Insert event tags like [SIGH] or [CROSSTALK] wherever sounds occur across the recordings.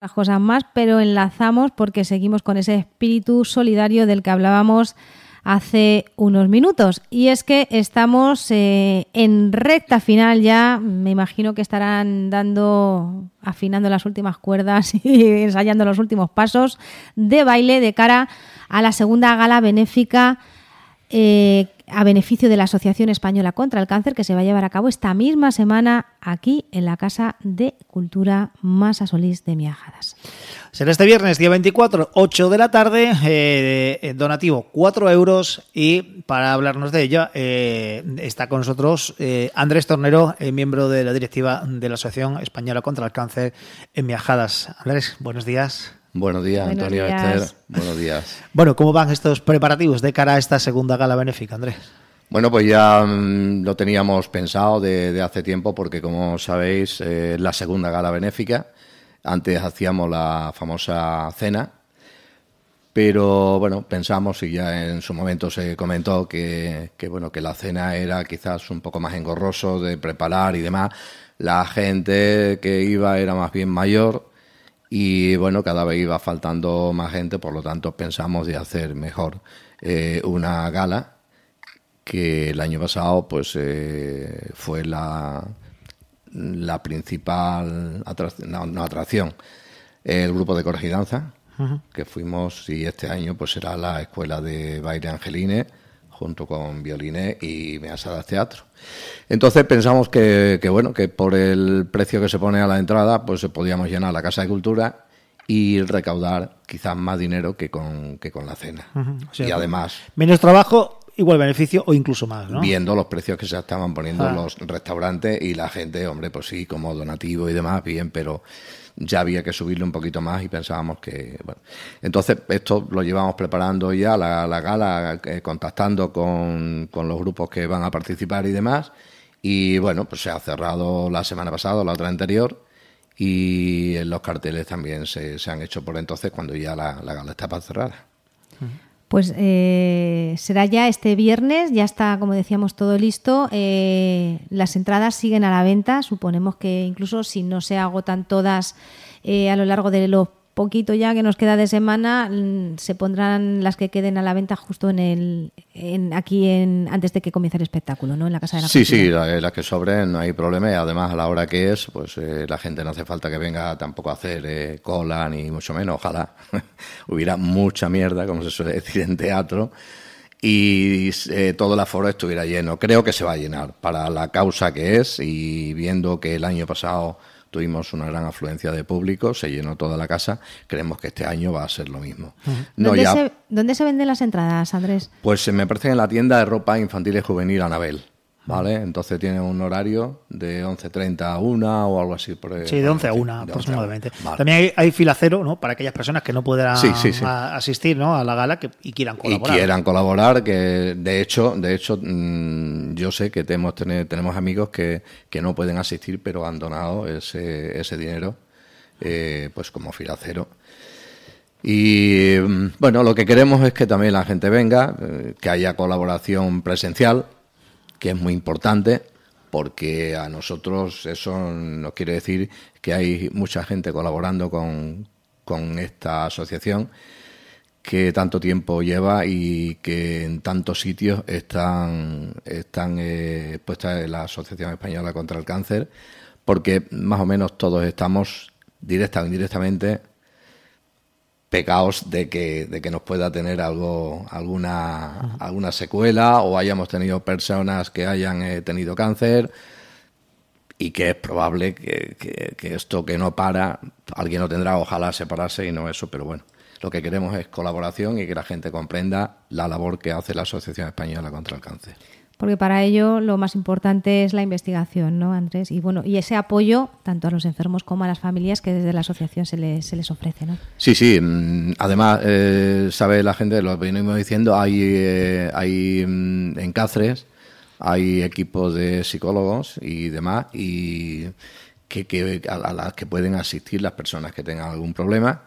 Las cosas más, pero enlazamos porque seguimos con ese espíritu solidario del que hablábamos hace unos minutos. Y es que estamos eh, en recta final ya. Me imagino que estarán dando, afinando las últimas cuerdas [LAUGHS] y ensayando los últimos pasos de baile de cara a la segunda gala benéfica. Eh, a beneficio de la Asociación Española contra el Cáncer que se va a llevar a cabo esta misma semana aquí en la Casa de Cultura Masa Solís de Miajadas. Será este viernes, día 24, 8 de la tarde, eh, donativo 4 euros y para hablarnos de ella eh, está con nosotros eh, Andrés Tornero, miembro de la directiva de la Asociación Española contra el Cáncer en Miajadas. Andrés, buenos días. Buenos días, Buenos Antonio días. Esther. Buenos días. [LAUGHS] Bueno, ¿cómo van estos preparativos de cara a esta segunda gala benéfica, Andrés? Bueno, pues ya mm, lo teníamos pensado de, de hace tiempo porque, como sabéis, eh, es la segunda gala benéfica. Antes hacíamos la famosa cena, pero bueno, pensamos y ya en su momento se comentó que, que, bueno que la cena era quizás un poco más engorroso de preparar y demás. La gente que iba era más bien mayor y bueno, cada vez iba faltando más gente, por lo tanto pensamos de hacer mejor eh, una gala que el año pasado pues eh, fue la, la principal atracción, no, no atracción, el grupo de corregidanza, que fuimos y este año pues será la escuela de baile Angeline junto con violines y measadas teatro. Entonces pensamos que, que, bueno, que por el precio que se pone a la entrada, pues podíamos llenar la casa de cultura y recaudar quizás más dinero que con, que con la cena. O sea, y además, Menos trabajo, igual beneficio o incluso más, ¿no? viendo los precios que se estaban poniendo Ah. los restaurantes y la gente, hombre, pues sí, como donativo y demás, bien, pero ya había que subirle un poquito más y pensábamos que, bueno. Entonces, esto lo llevamos preparando ya, la, la gala, eh, contactando con, con los grupos que van a participar y demás. Y bueno, pues se ha cerrado la semana pasada, la otra anterior, y los carteles también se, se han hecho por entonces cuando ya la, la gala está para cerrar. Pues eh, será ya este viernes, ya está, como decíamos, todo listo. Eh, las entradas siguen a la venta. Suponemos que incluso si no se agotan todas eh, a lo largo de lo poquito ya que nos queda de semana, mm, se pondrán las que queden a la venta justo en el, en, aquí en, antes de que comience el espectáculo, ¿no? En la casa de la Sí, Cultura. sí, la- las que sobren no hay problema y además a la hora que es, pues eh, la gente no hace falta que venga tampoco a hacer eh, cola ni mucho menos, ojalá [LAUGHS] hubiera mucha mierda, como se suele decir en teatro, y eh, todo el aforo estuviera lleno. Creo que se va a llenar para la causa que es y viendo que el año pasado tuvimos una gran afluencia de público, se llenó toda la casa, creemos que este año va a ser lo mismo. No, ¿Dónde, ya, se, dónde se venden las entradas, Andrés? pues eh, me parece que en la tienda de ropa infantil y juvenil Anabel. ¿Vale? Entonces tiene un horario de 11.30 a 1 o algo así. Por, Sí, de 11 a 1 de 11 a 1. aproximadamente. Vale. También hay, hay fila cero, ¿no? Para aquellas personas que no puedan Sí, sí, sí. a- asistir ¿no? a la gala que, y quieran y colaborar. quieran colaborar, que de hecho, de hecho mm, yo sé que tenemos, tenemos amigos que, que no pueden asistir, pero han donado ese, ese dinero, eh, pues como fila cero. Y mm, bueno, lo que queremos es que también la gente venga, eh, que haya colaboración presencial, que es muy importante, porque a nosotros eso nos quiere decir que hay mucha gente colaborando con, con esta asociación que tanto tiempo lleva y que en tantos sitios están, están eh, puestas en la Asociación Española contra el Cáncer, porque más o menos todos estamos directa o indirectamente pecados de que, de que nos pueda tener algo, alguna, alguna secuela o hayamos tenido personas que hayan eh, tenido cáncer y que es probable que, que- que esto que no para, alguien lo tendrá, ojalá separarse y no eso, pero bueno, lo que queremos es colaboración y que la gente comprenda la labor que hace la Asociación Española contra el Cáncer. Porque para ello lo más importante es la investigación, ¿no, Andrés? Y bueno, y ese apoyo tanto a los enfermos como a las familias que desde la asociación se les, se les ofrece, ¿no? Sí, sí. Mm, además, eh, sabe la gente, lo venimos diciendo, hay, eh, hay mm, en Cáceres hay equipos de psicólogos y demás y que, que a, las que pueden asistir las personas que tengan algún problema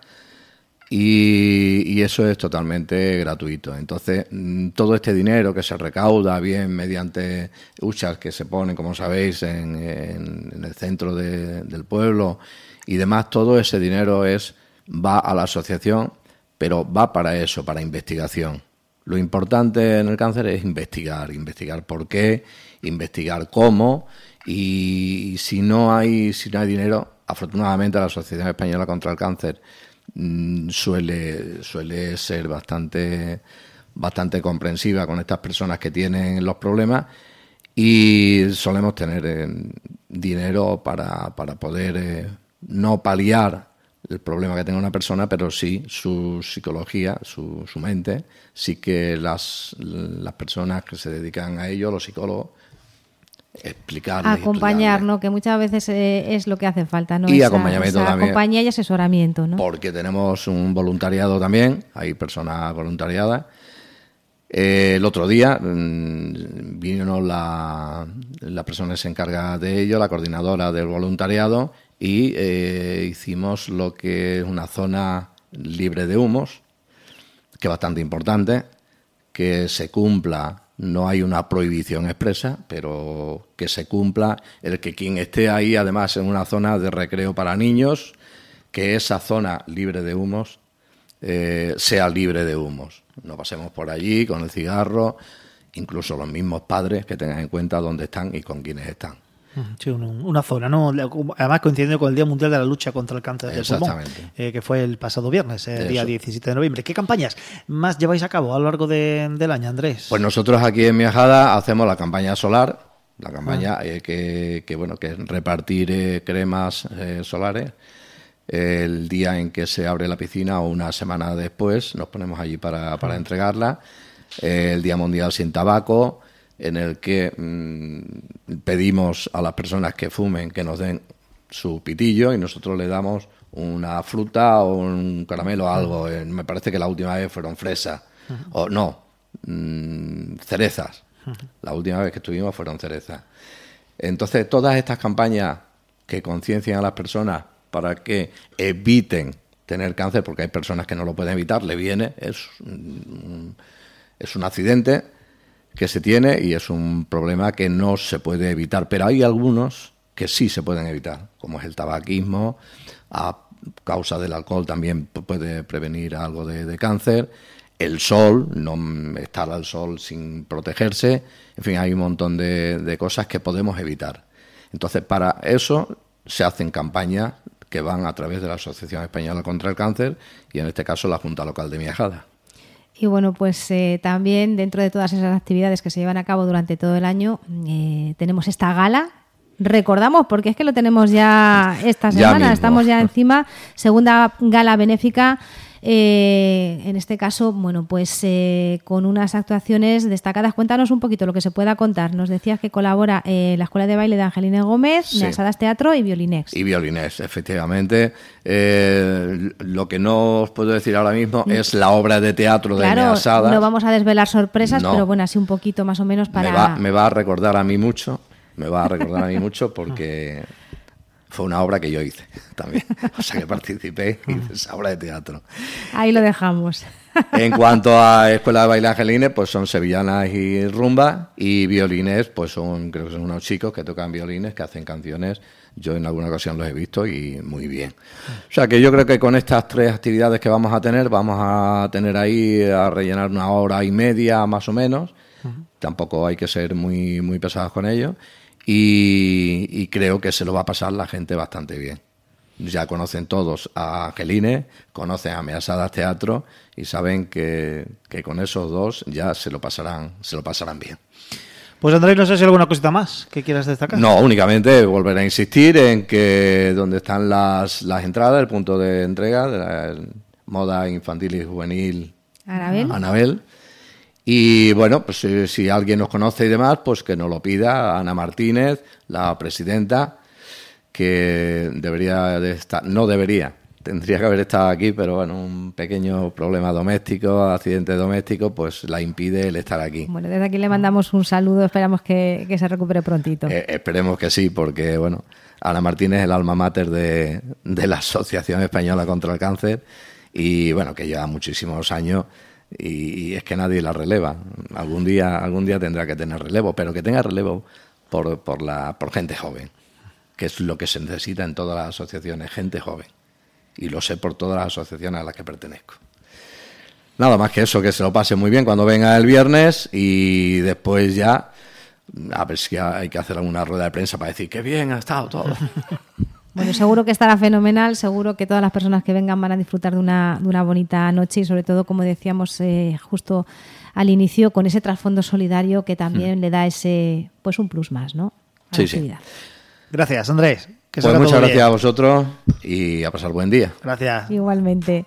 y, eso es totalmente gratuito. Entonces, mm, todo este dinero que se recauda bien mediante huchas que se ponen, como sabéis, en, el centro del pueblo y demás, todo ese dinero es va a la asociación, pero va para eso, para investigación. Lo importante en el cáncer es investigar, investigar por qué, investigar cómo y si no hay si no hay dinero, afortunadamente la Asociación Española contra el Cáncer Mm, suele, suele ser bastante, bastante comprensiva con estas personas que tienen los problemas y solemos tener eh, dinero para, para poder eh, no paliar el problema que tenga una persona, pero sí su psicología, su, su mente, sí que las, las personas que se dedican a ello, los psicólogos, explicar acompañar no que muchas veces eh, es lo que hace falta no y acompañamiento también. compañía y asesoramiento no porque tenemos un voluntariado también hay personas voluntariadas. Eh, el otro día mm, vino la, la persona que se encarga de ello la coordinadora del voluntariado y eh, hicimos lo que es una zona libre de humos que es bastante importante que se cumpla no hay una prohibición expresa, pero que se cumpla el que quien esté ahí, además en una zona de recreo para niños, que esa zona libre de humos eh, sea libre de humos. No pasemos por allí con el cigarro, incluso los mismos padres que tengan en cuenta dónde están y con quiénes están. Sí, una zona, ¿no? Además coincidiendo con el Día Mundial de la Lucha contra el Cáncer del Pulmón, eh, que fue el pasado viernes, el día 17 de noviembre. ¿Qué campañas más lleváis a cabo a lo largo del año, Andrés? Pues nosotros aquí en Miajada hacemos la campaña solar, la campaña ah. eh, que, bueno, que es repartir eh, cremas solares. El día en que se abre la piscina o una semana después nos ponemos allí para, para ah. entregarla. el Día Mundial sin Tabaco en el que mm, pedimos a las personas que fumen que nos den su pitillo y nosotros le damos una fruta o un caramelo o algo. Eh, me parece que la última vez fueron fresas. O no, mm, cerezas. La última vez que estuvimos fueron cerezas. Entonces, todas estas campañas que conciencian a las personas para que eviten tener cáncer, porque hay personas que no lo pueden evitar, le viene, es, es un accidente, que se tiene y es un problema que no se puede evitar. Pero hay algunos que sí se pueden evitar, como es el tabaquismo, a causa del alcohol también puede prevenir algo de, cáncer, el sol, no estar al sol sin protegerse, en fin, hay un montón de, de cosas que podemos evitar. Entonces, para eso se hacen campañas que van a través de la Asociación Española contra el Cáncer y en este caso la Junta Local de Miajada. Y bueno, pues eh, también dentro de todas esas actividades que se llevan a cabo durante todo el año, eh, tenemos esta gala. Recordamos, porque es que lo tenemos ya esta semana, estamos ya encima, segunda gala benéfica eh, en este caso, bueno, pues eh, con unas actuaciones destacadas. Cuéntanos un poquito lo que se pueda contar. Nos decías que colabora eh, la Escuela de Baile de Angelina Gómez, sí. Teatro y Violinex. Y Violinex, efectivamente. lo que no os puedo decir ahora mismo mm. es la obra de teatro de claro, No vamos a desvelar sorpresas, pero bueno, así un poquito más o menos para... Me va, me va a recordar a mí mucho, me va a recordar a mí mucho porque [LAUGHS] fue una obra que yo hice [LAUGHS] también. O sea que participé en esa obra de teatro. Ahí lo dejamos. En cuanto a Escuela de Baile Angelines, pues son sevillanas y rumba, y violines, pues son, creo que son unos chicos que tocan violines, que hacen canciones. Yo en alguna ocasión los he visto y muy bien. O sea que yo creo que con estas tres actividades que vamos a tener, vamos a tener ahí a rellenar una hora y media más o menos. Tampoco hay que ser muy, muy pesados con ello y, creo que se lo va a pasar la gente bastante bien. Ya conocen todos a Angeline, conocen a Measadas Teatro y saben que, con esos dos ya se lo pasarán, se lo pasarán bien. Pues Andrés, no sé si hay alguna cosita más que quieras destacar. No, únicamente volver a insistir en que donde están las, las entradas, el punto de entrega de la moda infantil y juvenil Anabel. Anabel Y bueno, pues si, si alguien nos conoce y demás, pues que nos lo pida Ana Martínez, la presidenta, que debería de estar, no debería, tendría que haber estado aquí, pero bueno, un pequeño problema doméstico, accidente doméstico, pues la impide el estar aquí. Bueno, desde aquí le mandamos un saludo, esperamos que, que se recupere prontito. Eh, esperemos que sí, porque bueno, Ana Martínez es el alma mater de, de la Asociación Española contra el Cáncer y bueno, que lleva muchísimos años y, es que nadie la releva. Algún día, algún día tendrá que tener relevo, pero que tenga relevo por, por, la, por gente joven, que es lo que se necesita en todas las asociaciones, gente joven. Y lo sé por todas las asociaciones a las que pertenezco. Nada más que eso, que se lo pase muy bien cuando venga el viernes y después ya a ver si hay que hacer alguna rueda de prensa para decir que bien ha estado todo. [LAUGHS] Bueno, seguro que estará fenomenal, seguro que todas las personas que vengan van a disfrutar de una, de una bonita noche y sobre todo, como decíamos eh, justo al inicio, con ese trasfondo solidario que también le da ese, pues un plus más, ¿no? A Sí, la sí. actividad. Gracias, Andrés. Que Pues muchas gracias bien. a vosotros y a pasar buen día. Gracias. Igualmente.